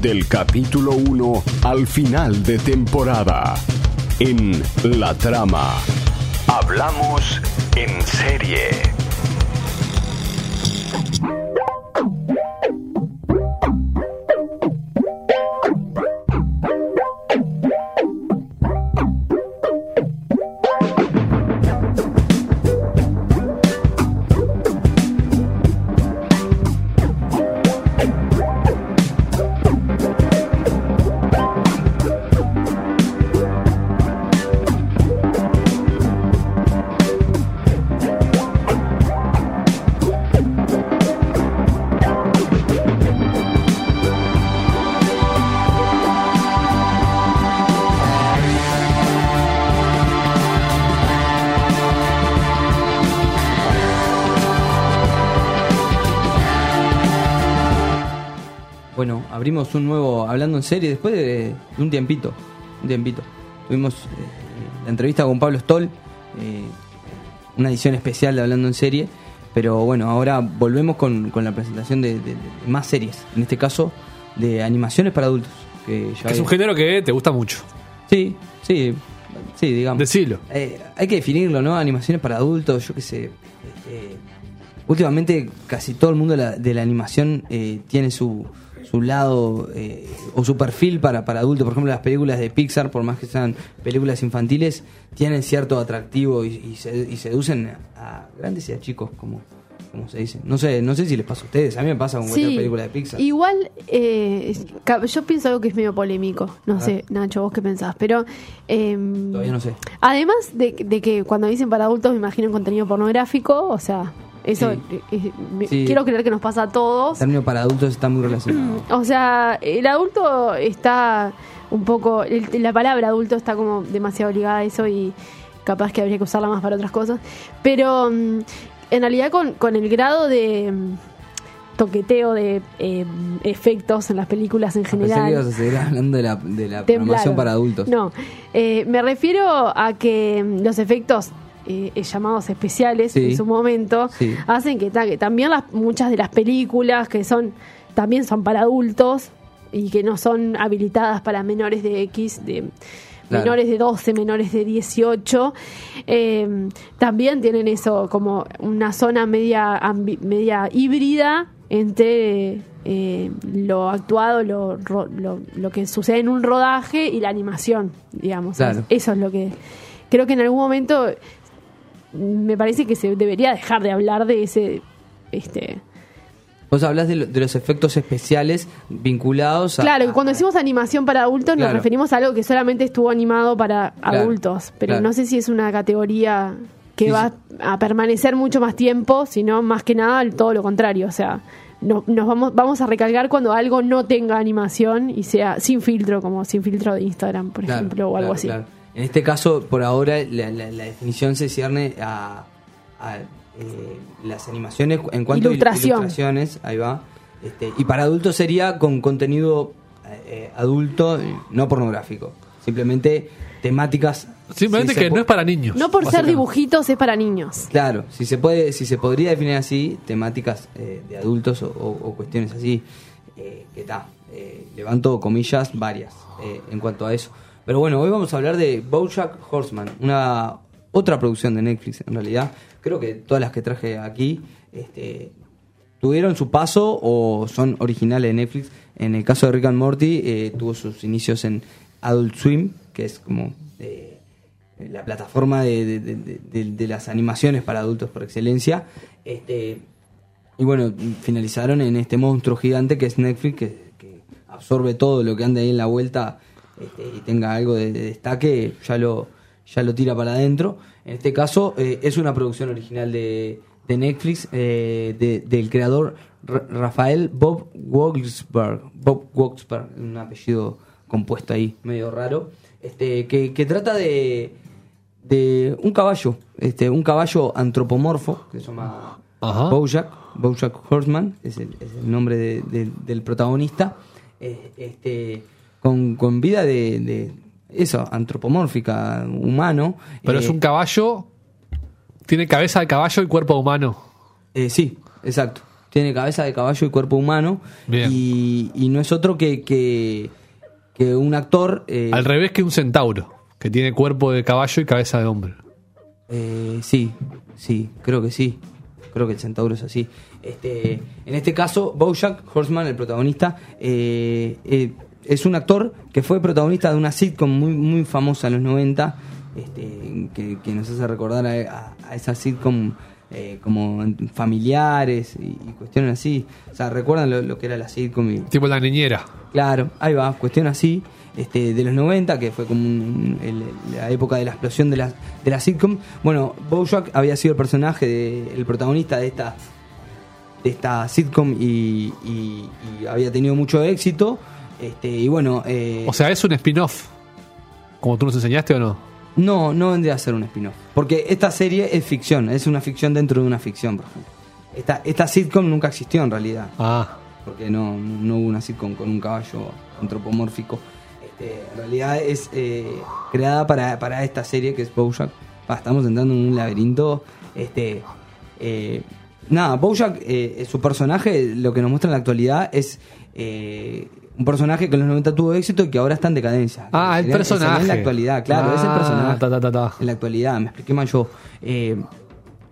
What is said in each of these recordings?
del capítulo 1 al final de temporada. En La Trama. Hablamos en serie. Abrimos un nuevo Hablando en serie después de, de un tiempito. Un tiempito. Tuvimos eh, la entrevista con Pablo Stoll, eh, una edición especial de Hablando en serie. Pero bueno, ahora volvemos con, con la presentación de, de- de más series. En este caso, de animaciones para adultos. Que ya Que es un género que te gusta mucho. Sí, sí, sí, digamos. Decilo. Eh, hay que definirlo, ¿no? Animaciones para adultos, yo qué sé. últimamente casi todo el mundo de la, la animación eh, tiene su, su lado eh, o su perfil para, para adultos. Por ejemplo, las películas de Pixar, por más que sean películas infantiles, tienen cierto atractivo y, y se- y seducen a grandes y a chicos, como, como se dice. No sé, no sé si les pasa a ustedes, a mí me pasa con cualquier Sí, película de Pixar. igual eh, yo pienso algo que es medio polémico. No sé, Nacho, vos qué pensás, pero... em, Todavía no sé. Además de, de que cuando dicen para adultos me imagino contenido pornográfico, o sea, eso Sí. eh, me- Sí. quiero creer que nos pasa a todos. El término para adultos está muy relacionado. O sea, el adulto está un poco, el- la palabra adulto está como demasiado ligada a eso y capaz que habría que usarla más para otras cosas. Pero mm, en realidad con, con el grado de mm, toqueteo de eh, efectos en las películas en que general. ibas a seguir hablando de la, de la programación para adultos. No, eh, me refiero a que mm, los efectos eh, eh, llamados especiales Sí. en su momento Sí. hacen que, ta- que también las, muchas de las películas que son también son para adultos y que no son habilitadas para menores de X, de Claro. menores de 12, menores de 18, eh, también tienen eso como una zona media, ambi- media híbrida entre eh, lo actuado, lo, lo, lo que sucede en un rodaje y la animación, digamos. Claro. Eso es lo que creo que en algún momento me parece que se debería dejar de hablar de ese este Vos hablas de, lo- de los efectos especiales vinculados a. Claro, que cuando decimos animación para adultos nos referimos a algo que solamente estuvo animado para Claro, adultos, pero claro. no sé si es una categoría que Sí, va a permanecer mucho más tiempo, sino más que nada todo lo contrario, o sea, no- nos vamos vamos a recalcar cuando algo no tenga animación y sea sin filtro, como sin filtro de Instagram, por ejemplo, o algo claro, así. En este caso, por ahora, la, la- la definición se cierne a, a, eh, las animaciones en cuanto a ilustraciones. Ahí va. Este, y para adultos sería con contenido eh, adulto, eh, no pornográfico. Simplemente temáticas. Simplemente si que no es para niños. No por ser dibujitos es para niños. Claro, si se puede, si se podría definir así, temáticas eh, de adultos o, o- o cuestiones así, eh, que está, levanto comillas varias eh, en cuanto a eso. Pero bueno, hoy vamos a hablar de BoJack Horseman, una otra producción de Netflix en realidad. Creo que todas las que traje aquí este, tuvieron su paso o son originales de Netflix. En el caso de Rick and Morty, eh, tuvo sus inicios en Adult Swim, que es como eh, la plataforma de, las animaciones para adultos por excelencia. Este, y bueno, finalizaron en este monstruo gigante que es Netflix, que, que absorbe todo lo que ande ahí en la vuelta este, y tenga algo de, de destaque, ya lo, ya lo tira para adentro. En este caso, eh, es una producción original de, de Netflix, eh, de- del creador Ra- Rafael Bob Wogsberg. Bob Wogsberg, un apellido compuesto ahí, medio raro. Este, que, que trata de, de un caballo, este, un caballo antropomorfo, que se llama Ajá. Bojack, Bojack Horseman, es el, es el nombre de- de- del protagonista, eh, este, con, con vida de, de eso, antropomórfica, humano. Pero Eh, es un caballo. Tiene cabeza de caballo y cuerpo humano. eh, sí, exacto, tiene cabeza de caballo y cuerpo humano. Y, y no es otro que, que, que un actor. eh, Al revés que un centauro, que tiene cuerpo de caballo y cabeza de hombre. Eh, sí, sí, creo que sí. Creo que el centauro es así. Este, en este caso, Bojack Horseman, el protagonista, eh, eh, es un actor que fue protagonista de una sitcom muy, muy famosa en los 90, este, que, que nos hace recordar a, a- a esa sitcom eh, como familiares y, y cuestiones así. O sea, ¿recuerdan lo, lo que era la sitcom? Y, Tipo la niñera. Claro, ahí va, cuestión así, este, de los 90, que fue como un- el- la época de la explosión de la, de la sitcom. Bueno, Bojack había sido el personaje, de- el protagonista de esta, de esta sitcom y, y- y había tenido mucho éxito. Este, y bueno, eh, O sea, es un spin-off. Como tú nos enseñaste o no. no, no vendría a ser un spin-off. Porque esta serie es ficción, es una ficción dentro de una ficción, por ejemplo. Esta, esta sitcom nunca existió en realidad. Ah, porque no, no hubo una sitcom con un caballo antropomórfico. Este, en realidad es eh, creada para, para esta serie que es Bojack. Ah, estamos entrando en un laberinto. Este, eh, nada, Bojack, eh, su personaje, lo que nos muestra en la actualidad es eh, un personaje que en los 90 tuvo éxito y que ahora está en decadencia. Ah, el Sería- personaje. En la actualidad, claro, es el Ah, personaje. ta, ta, ta, ta. En la actualidad, me expliqué mal yo. Eh,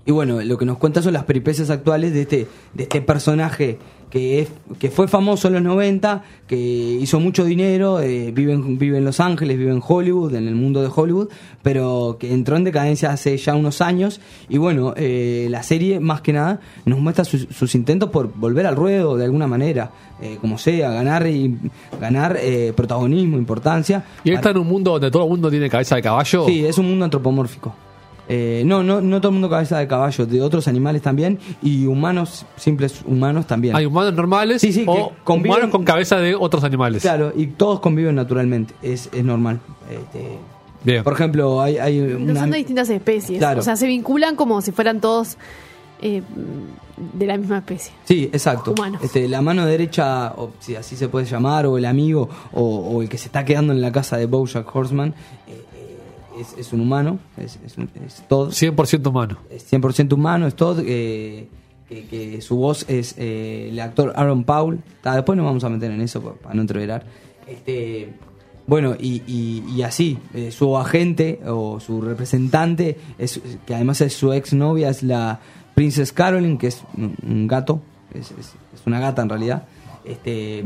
y bueno, lo que nos cuenta son las peripecias actuales de este, de este personaje que, es, que fue famoso en los 90, que hizo mucho dinero, eh, vive, en, vive en Los Ángeles, vive en Hollywood, en el mundo de Hollywood, pero que entró en decadencia hace ya unos años. Y bueno, eh, la serie más que nada nos muestra sus, sus intentos por volver al ruedo de alguna manera, eh, como sea, ganar, y, ganar eh, protagonismo, importancia. ¿Y él está en un mundo donde todo el mundo tiene cabeza de caballo? Sí, es un mundo antropomórfico. Eh, no, no, no todo el mundo cabeza de caballo, de otros animales también y humanos, simples humanos también. Hay humanos normales Sí, sí, que o conviven- humanos con cabeza de otros animales. Claro, y todos conviven naturalmente, es, es normal. Este, Bien. por ejemplo, hay, hay No son de distintas especies. Claro. O sea, se vinculan como si fueran todos eh, de la misma especie. Sí, exacto. Humanos. Este, la mano derecha, o si así se puede llamar, o el amigo, o, o el que se está quedando en la casa de Bojack Horseman, eh, es, es un humano, es, es, un- es Todd. 100% humano. es 100% humano, es Todd, eh, que, que su voz es eh, el actor Aaron Paul. Ta, después nos vamos a meter en eso pa- para no entreverar. Este, bueno, y, y- y así, eh, su agente o su representante, es, que además es su ex novia, es la Princess Caroline, que es un, un gato, es, es- es una gata en realidad. Este,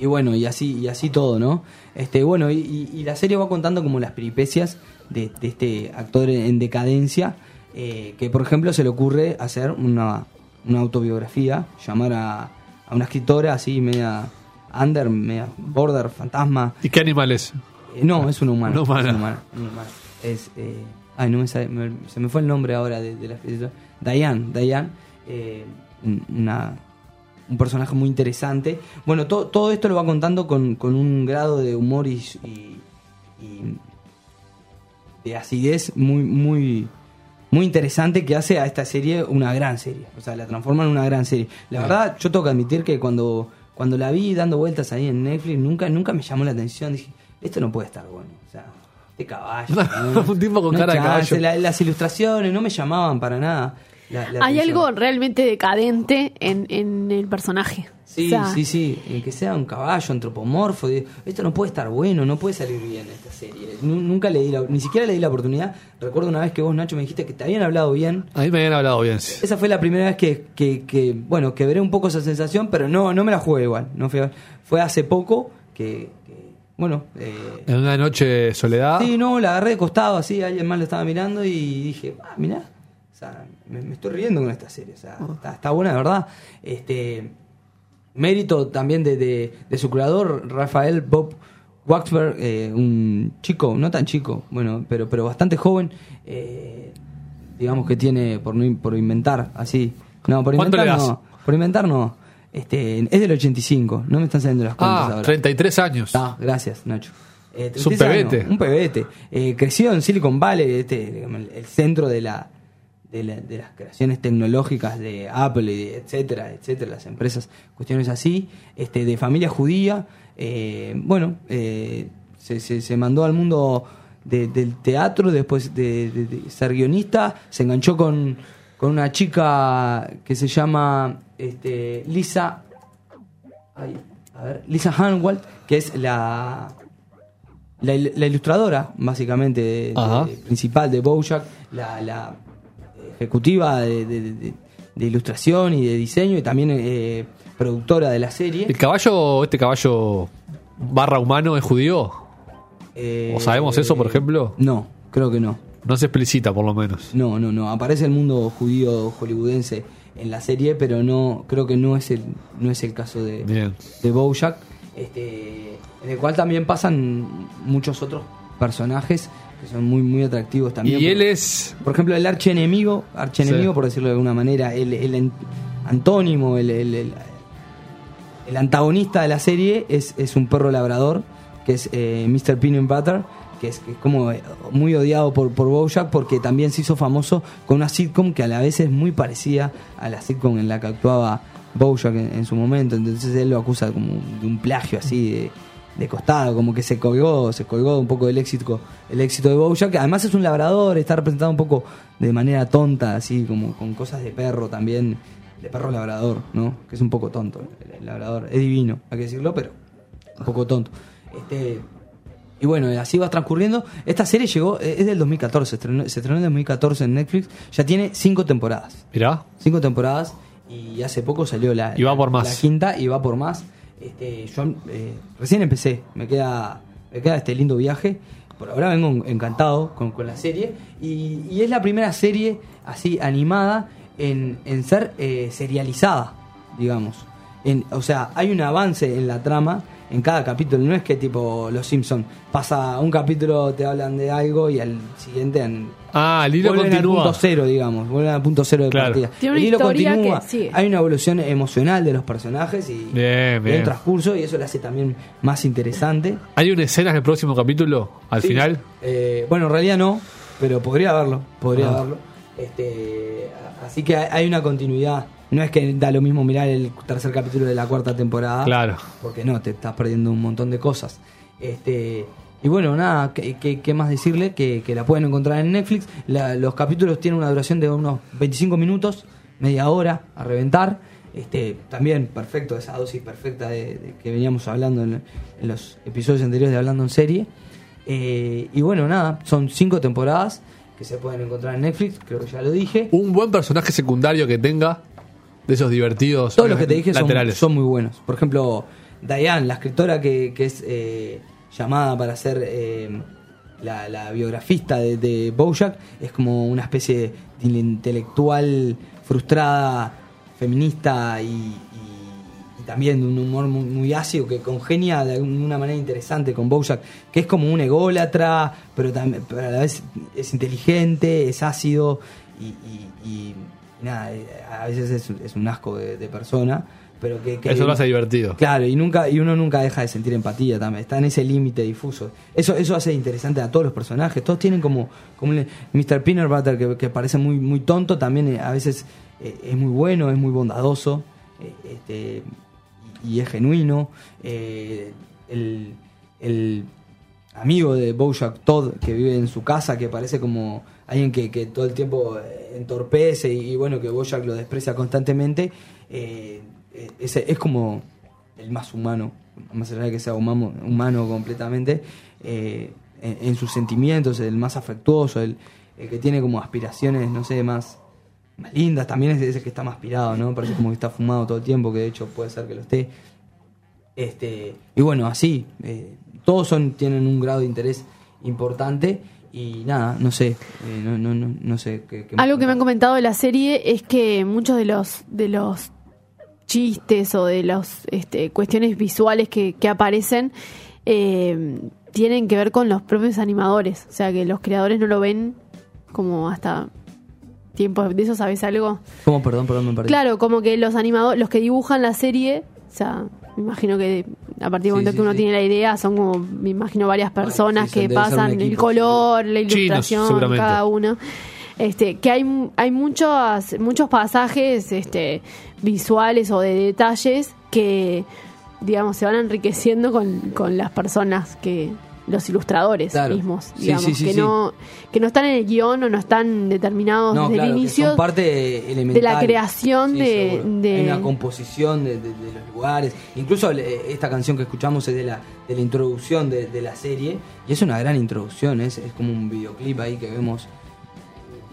y bueno, y así, y así todo, ¿no? Este, bueno, y, la serie va contando como las peripecias de, de este actor en decadencia, eh, que por ejemplo se le ocurre hacer una, una autobiografía, llamar a, a una escritora así, media under, media border, fantasma. ¿Y qué animal es? Eh, no, es una humana. Una humana. Es una humana, una humana. Es, eh, ay, no me, sale- me- se me fue el nombre ahora de, de la escritora. Diane, Diane, eh, un- una, un personaje muy interesante. Bueno, to- todo esto lo va contando con, con un grado de humor y, y- y de acidez muy, muy, muy interesante que hace a esta serie una gran serie. O sea, la transforma en una gran serie. La verdad, yo tengo que admitir que cuando, cuando la vi dando vueltas ahí en Netflix, nunca, nunca me llamó la atención. Dije, esto no puede estar bueno. O sea, este caballo. ¿no? Un tipo con No cara de caballo. la- las ilustraciones no me llamaban para nada. La- la Hay atención. algo realmente decadente en, en el personaje. Sí, O sea, sí, sí, eh, que sea un caballo antropomorfo. Esto no puede estar bueno, no puede salir bien esta serie. Nu- Nunca le di la, ni siquiera le di la oportunidad. Recuerdo una vez que vos, Nacho, me dijiste que te habían hablado bien. A mí me habían hablado bien. sí. Esa fue la primera vez que, que, que, bueno, quebré un poco esa sensación, pero no, no me la jugué igual. No fue, fue hace poco que, que, bueno, eh, En una noche de soledad. Sí, no, la agarré de costado así, alguien más lo estaba mirando y dije, ah, mirá, sea, me, me estoy riendo con esta serie, o sea, está, está buena de verdad. Este, mérito también de, de- de su creador, Rafael Bob Waxberg, eh, un chico, no tan chico, bueno, pero, pero bastante joven, eh, digamos que tiene, por, por inventar, así, no, por ¿Cuánto inventar no, por inventar no, este, es del 85, no me están saliendo las cuentas Ah, ahora. 33 años. Ah, gracias, Nacho. Eh, Es un 36 años, pebete. un pebete. Eh, creció en Silicon Valley, este, el centro de la, de, la- de las creaciones tecnológicas de Apple, y de etcétera, etcétera, las empresas, cuestiones así, este, de familia judía. eh, bueno, eh, se, se- se mandó al mundo de- del teatro después de, ser guionista, se enganchó con, con una chica que se llama este, Lisa. ay, a ver, Lisa Hanwald, que es la, la, il- la ilustradora, básicamente, de- Ajá. de- principal de Bojack, la, la ejecutiva de, de- de- de ilustración y de diseño, y también eh, productora de la serie. ¿El caballo, este caballo barra humano es judío? Eh, ¿O sabemos eso, por ejemplo? No, creo que no. No se explicita, por lo menos. No, no, no. Aparece el mundo judío hollywoodense en la serie, pero no creo que no es el no es el caso de, Bien. de Bojack, este, en el cual también pasan muchos otros personajes que son muy muy atractivos también. Y él es. por ejemplo, el archienemigo, archienemigo Sí. por decirlo de alguna manera, el, el an- antónimo, el, el- antagonista de la serie es, es un perro labrador, que es eh, Mr. Peanut Butter, que es, que es como eh, muy odiado por, por Bojack porque también se hizo famoso con una sitcom que a la vez es muy parecida a la sitcom en la que actuaba Bojack en, en su momento. Entonces él lo acusa como de un plagio así de, de costado, como que se colgó, se colgó un poco del éxito, el éxito de Bojack, que además es un labrador, está representado un poco de manera tonta, así como con cosas de perro también, de perro labrador, ¿no? Que es un poco tonto el, labrador, es divino, hay que decirlo, pero un poco tonto. Este, y bueno, así va transcurriendo. Esta serie llegó, eh, es del 2014, se estrenó, se estrenó en 2014 en Netflix, ya tiene cinco temporadas Mirá. cinco temporadas y hace poco salió la, Y va por más. la quinta y va por más. Este, yo eh, recién empecé, me queda, me queda este lindo viaje. Por ahora vengo encantado con, la serie y, y es la primera serie así animada en, en ser eh, serializada, digamos. En, o sea, hay un avance en la trama en cada capítulo. No es que tipo Los Simpson pasa un capítulo, te hablan de algo y al siguiente en, Ah, el hilo vuelven al continúa. punto cero, digamos, vuelven al punto cero de Claro. partida. Tiene una el hilo historia continúa, que hay una evolución emocional de los personajes y Bien, y bien. hay un transcurso y eso lo hace también más interesante. ¿Hay una escena en el próximo capítulo? Al Sí. final. Eh, bueno, en realidad no, pero podría haberlo, podría Ah. haberlo. Este, así que hay una continuidad. No es que da lo mismo mirar el tercer capítulo de la cuarta temporada. Claro. Porque no, te estás perdiendo un montón de cosas. Este, y bueno, nada, ¿qué, qué- qué más decirle? Que, que la pueden encontrar en Netflix. La- los capítulos tienen una duración de unos 25 minutos, media hora, a reventar. Este, también perfecto, esa dosis perfecta de, de que veníamos hablando en, en los episodios anteriores de Hablando en Serie. Eh, y bueno, nada, son cinco temporadas que se pueden encontrar en Netflix, creo que ya lo dije. Un buen personaje secundario que tenga de esos divertidos. Todos los que te dije son, son muy buenos. Por ejemplo, Diane, la escritora que, que es eh, llamada para ser eh, la, la biografista de, de Bojack, es como una especie de intelectual frustrada, feminista y, y- y también de un humor muy, muy ácido que congenia de una manera interesante con Bojack, que es como un ególatra, pero, también, pero a la vez es inteligente, es ácido y nada, eh, a veces es, es un asco de, de persona, pero que, que- Eso lo hace divertido. Claro, y nunca y uno nunca deja de sentir empatía también. Está en ese límite difuso. Eso eso hace interesante a todos los personajes. Todos tienen como, como un Mr. Peanut Butter que, que parece muy muy tonto, también eh, a veces eh, es muy bueno, es muy bondadoso, eh, este, y, y es genuino. Eh, el, el amigo de Bojack Todd que vive en su casa, que parece como alguien que, que todo el tiempo eh, entorpece y, bueno, que Bojack lo desprecia constantemente, eh, eh, es, como el más humano, más allá de que sea humano, humano completamente, eh, en, sus sentimientos, el más afectuoso, el, que tiene como aspiraciones, no sé, más, más lindas, también es ese que está más aspirado, ¿no? Parece como que está fumado todo el tiempo, que de hecho puede ser que lo esté. Este, y bueno, así, todos son, tienen un grado de interés importante y nada, no sé, eh, no, no, no, no sé qué, Algo que me han comentado de la serie es que muchos de los de los chistes o de las este, cuestiones visuales que, que aparecen eh, tienen que ver con los propios animadores. O sea, que los creadores no lo ven como hasta tiempo ¿De eso sabes algo? Perdón, perdón, me perdí. Claro, como que los animadores, los que dibujan la serie, o sea, me imagino que a partir del momento sí, que uno sí. tiene la idea, son como, me imagino, varias personas que pasan el color, la Chinos, ilustración, seguramente. cada uno. Este, que hay, hay muchos, muchos pasajes este, visuales o de detalles que, digamos, se van enriqueciendo con, con las personas que los ilustradores Claro. mismos, Sí, digamos, sí, sí, que no que no están en el guion o no están determinados No, desde claro, el que inicio. son parte elemental. de la creación de- de- una composición de, de- de los lugares. Incluso eh, esta canción que escuchamos es de la, de la introducción de, de la serie. Y es una gran introducción, es, es como un videoclip ahí que vemos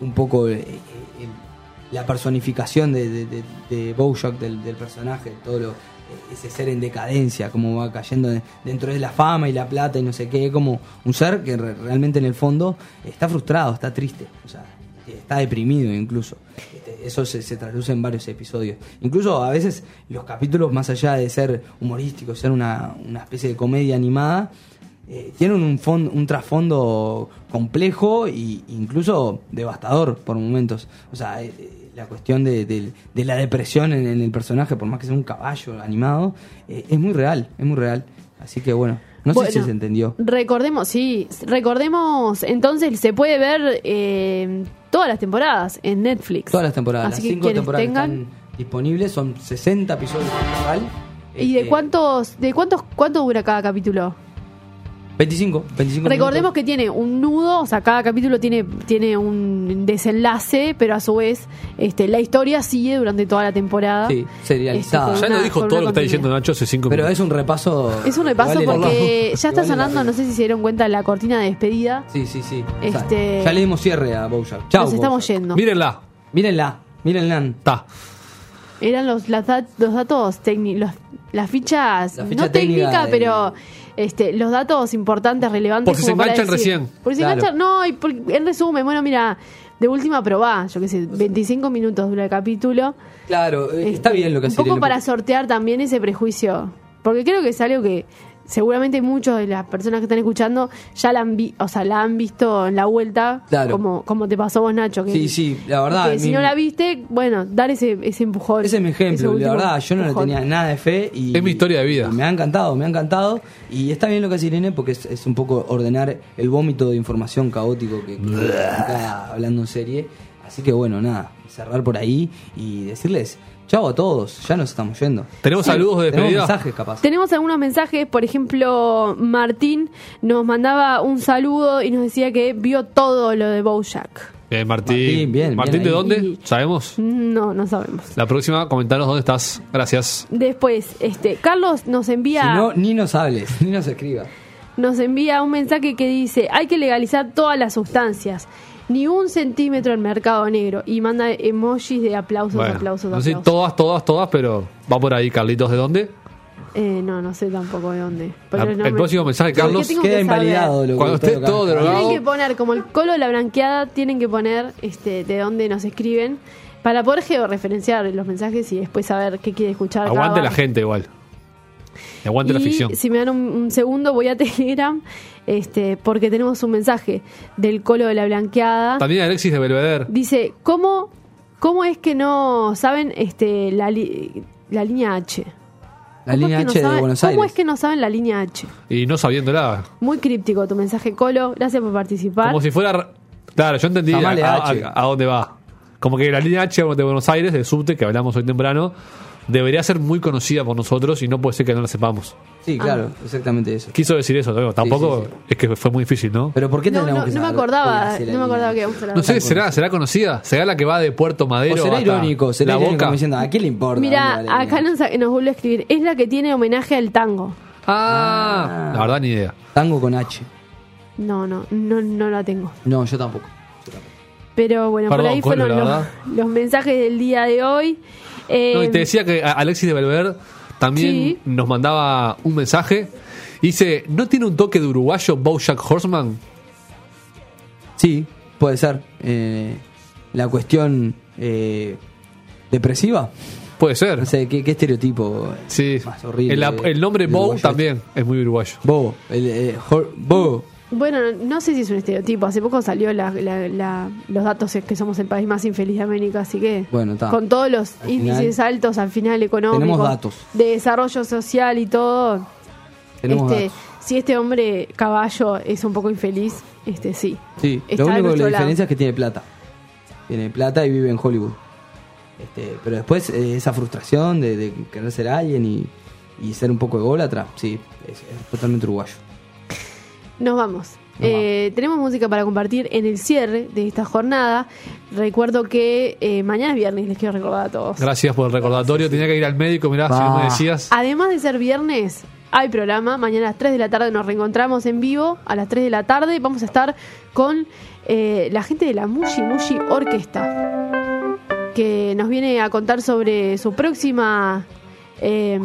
un poco eh, eh, el- la personificación de, de, Bojack, del, del personaje, todo lo, ese ser en decadencia, como va cayendo de- dentro de la fama y la plata y no sé qué, como un ser que re- realmente en el fondo está frustrado, está triste, o sea, está deprimido incluso. Este, Eso se, se traduce en varios episodios. Incluso a veces los capítulos, más allá de ser humorísticos, ser una, una especie de comedia animada, eh, tienen un, fon- un trasfondo complejo e incluso devastador por momentos. O sea, eh, eh, la cuestión de, de- de la depresión en, en el personaje, por más que sea un caballo animado, eh, es muy real, es muy real. Así que bueno, no Bueno, sé si se entendió. Recordemos, sí, recordemos, entonces se puede ver eh, todas las temporadas en Netflix. Todas las temporadas, Así las que cinco temporadas que tengan. están disponibles son 60 episodios en total. ¿Y de Este, cuántos, de cuántos, cuánto dura cada capítulo? 25, 25 Recordemos minutos. que tiene un nudo, o sea, cada capítulo tiene, tiene un desenlace, pero a su vez este, la historia sigue durante toda la temporada. Sí, serializada. Este, Ya una- dijo todo lo que está diciendo. Nacho hace cinco Pero minutos. es un repaso. Es un repaso vale porque que ya está vale sonando, no sé si se dieron cuenta, la cortina de despedida. Sí, sí, sí. O sea, Este- ya le dimos cierre a Bojack. Chao. Nos estamos yendo. Mírenla. Mírenla, mírenla. Está. Eran los, las los datos técnicos, las fichas, La ficha no técnica pero este, los datos importantes, relevantes. Por si se enganchan recién. Por si se Claro. enganchan, no, y por- en resumen, bueno, mira, de última probá, yo qué sé, 25 minutos dura el capítulo. Claro, eh, está Este, bien lo que Un poco para sortear también ese prejuicio. Porque creo que es algo que seguramente muchos de las personas que están escuchando ya la han, vi- o sea, la han visto en la vuelta, Claro. como, como te pasó vos, Nacho. Que, Sí, sí, la verdad, que si mi- no la viste, bueno, dar ese, ese empujón. Ese es mi ejemplo, la verdad, yo no le tenía nada de fe y... Es mi historia de vida. y me ha encantado, me ha encantado. Y está bien lo que hace Irene porque es, es un poco ordenar el vómito de información caótico que, que está hablando en serie. Así que bueno, nada, cerrar por ahí y decirles chao a todos, ya nos estamos yendo. ¿Tenemos saludos de Tenemos despedida? mensajes capaz. Tenemos algunos mensajes, por ejemplo, Martín nos mandaba un saludo y nos decía que vio todo lo de Bojack. Bien, Martín. Martín, bien, Martín, bien ¿de dónde? ¿Sabemos? No, no sabemos. La próxima, comentanos dónde estás. Gracias. Después, este, Carlos nos envía, Si no, ni nos hables, ni nos escribas. nos envía un mensaje que dice hay que legalizar todas las sustancias, ni un centímetro en mercado negro y manda emojis de aplausos, Bueno, aplausos, no sé aplausos. todas, todas, todas, pero va por ahí, Carlitos. ¿De dónde? Eh, no, no sé tampoco de dónde. No el me- próximo mensaje, ¿Qué Carlos. Queda que invalidado lo que Cuando esté todo drogado. Tienen que poner, como el colo de la branqueada, tienen que poner este de dónde nos escriben para poder georreferenciar los mensajes y después saber qué quiere escuchar. cada Aguante la gente igual. Y Aguante la ficción. Si me dan un, un segundo, voy a Telegram este porque tenemos un mensaje del colo de la blanqueada. También Alexis de Belvedere. Dice, ¿cómo, ¿cómo es que no saben este la, li- la línea H? La ¿Cómo línea no H de saben- Buenos ¿Cómo Aires. es que no saben la línea H? Y no sabiéndola. Muy críptico tu mensaje, Colo. Gracias por participar. Como si fuera. Claro, yo entendí a, Llamale a- H. a- a dónde va. Como que la línea H de Buenos Aires, de subte, que hablamos hoy temprano, debería ser muy conocida por nosotros y no puede ser que no la sepamos. Sí, claro, exactamente eso. Quiso decir eso, ¿no? tampoco sí, sí. es que fue muy difícil, ¿no? Pero ¿por qué no, tendríamos no, que no me acordaba, no me acordaba que íbamos a hablar No sé. ¿será, ¿será conocida? ¿Será la que va de Puerto Madero O será irónico, será la irónico boca? como diciendo, ¿a quién le importa? Mira, acá nos, nos vuelve a escribir. Es la que tiene homenaje al tango. Ah, la verdad ni idea. Tango con H. No, no, no, no la tengo. No, yo tampoco. Pero bueno, por ahí fueron los, mensajes del día de hoy. Eh, No, y te decía que a- Alexis de Belvedere también Sí. nos mandaba un mensaje. Dice, ¿no tiene un toque de uruguayo Bojack Horseman? Sí, puede ser. Eh, la cuestión eh, depresiva. Puede ser. No sé, ¿qué, qué estereotipo Sí. más horrible. El, nombre Bow también es muy uruguayo. Bo, el, eh, Bo. Bueno, no sé si es un estereotipo. Hace poco salió la- la- la- los datos es que somos el país más infeliz de América, así que Bueno, con todos los Al índices final, altos al final económicos, tenemos datos. de desarrollo social y todo, Tenemos este, datos. si este hombre caballo es un poco infeliz, este sí. Sí, está lo único que la lado. diferencia es que tiene plata. Tiene plata y vive en Hollywood. Este, pero después eh, esa frustración de, de querer ser alguien y, y ser un poco ególatra, sí, es, es totalmente uruguayo. Nos vamos. Eh, tenemos música para compartir en el cierre de esta jornada. Recuerdo que eh, mañana es viernes, les quiero recordar a todos. Gracias por el recordatorio. Tenía que ir al médico, mirá, si no me Ah. decías. Además de ser viernes, hay programa. Mañana a las 3 de la tarde nos reencontramos en vivo. A las 3 de la tarde vamos a estar con eh, la gente de la Mushi Mushi Orquesta, que nos viene a contar sobre su próxima, eh,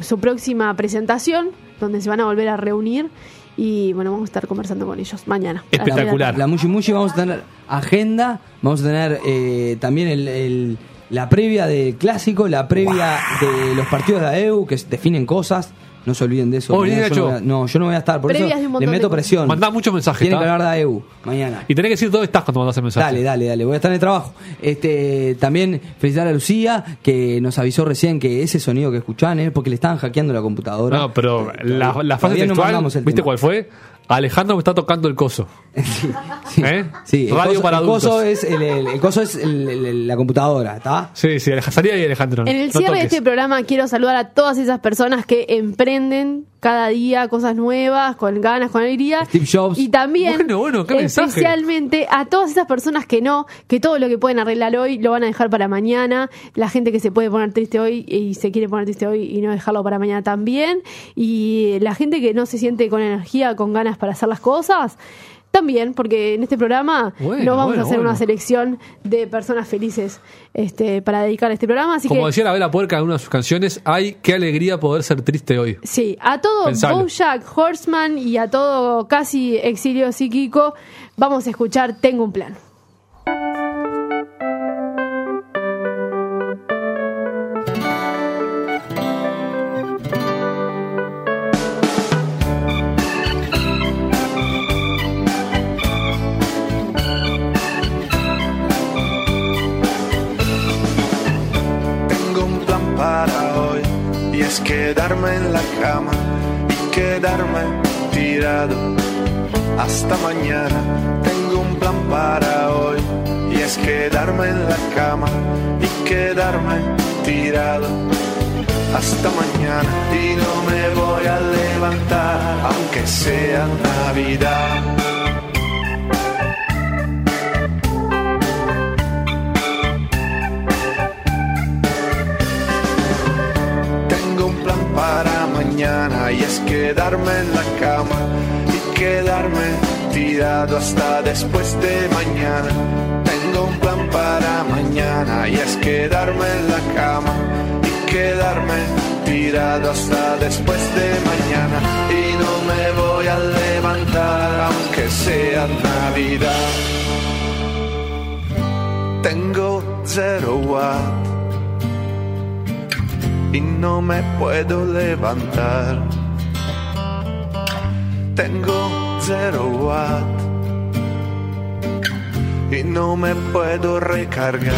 su próxima presentación, donde se van a volver a reunir. Y bueno, vamos a estar conversando con ellos mañana. Espectacular. La Mushi Mushi vamos a tener agenda, vamos a tener eh, también el, el- la previa del clásico, la previa de los partidos de AEU que definen cosas. No se olviden de eso. Oh, Mañana bien yo no, hecho. voy a, no, yo no voy a estar. Por Previas eso le meto presión. Mandá muchos mensajes, Tienen que hablar de AEU mañana. Y tenés que decir dónde estás cuando mandas el mensaje. Dale, dale, dale, voy a estar en el trabajo. Este, también felicitar a Lucía, que nos avisó recién que ese sonido que escuchaban es porque le estaban hackeando la computadora. No, pero Eh, la, la frase no textual, ¿viste tema. cuál fue? Alejandro me está tocando el coso. sí, sí. ¿Eh? Sí, el Radio coso, para el coso adultos. es, el, el- el coso es el- el- la computadora, ¿está? Sí, sí, salí ahí, Alejandro. En el no cierre de este programa quiero saludar a todas esas personas que emprenden cada día cosas nuevas, con ganas, con alegría. Steve Jobs. Y también, Bueno, bueno, qué mensaje. especialmente a todas esas personas que no, que todo lo que pueden arreglar hoy lo van a dejar para mañana. La gente que se puede poner triste hoy y se quiere poner triste hoy y no dejarlo para mañana también. Y la gente que no se siente con energía, con ganas para hacer las cosas. También, porque en este programa Bueno, no vamos bueno, a hacer bueno. una selección de personas felices este, para dedicar a este programa. Así Como que decía la Vela Puerca en una de sus canciones, ay, qué alegría poder ser triste hoy. Sí, a todo Pensalo. Bojack Horseman y a todo casi exilio psíquico, vamos a escuchar Tengo un plan. Quedarme tirado hasta mañana. Tengo un plan para hoy y es quedarme en la cama y quedarme tirado hasta mañana y no me voy a levantar aunque sea Navidad. Quedarme en la cama y quedarme tirado hasta después de mañana. Tengo un plan para mañana y es quedarme en la cama y quedarme tirado hasta después de mañana. Y no me voy a levantar aunque sea Navidad. Tengo zero watt y no me puedo levantar. Tengo zero watt y no me puedo recargar.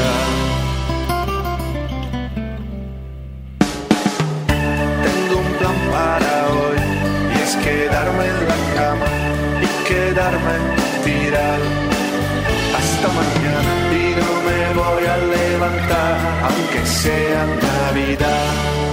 Tengo un plan para hoy y es quedarme en la cama y quedarme tirado hasta mañana y no me voy a levantar aunque sea Navidad.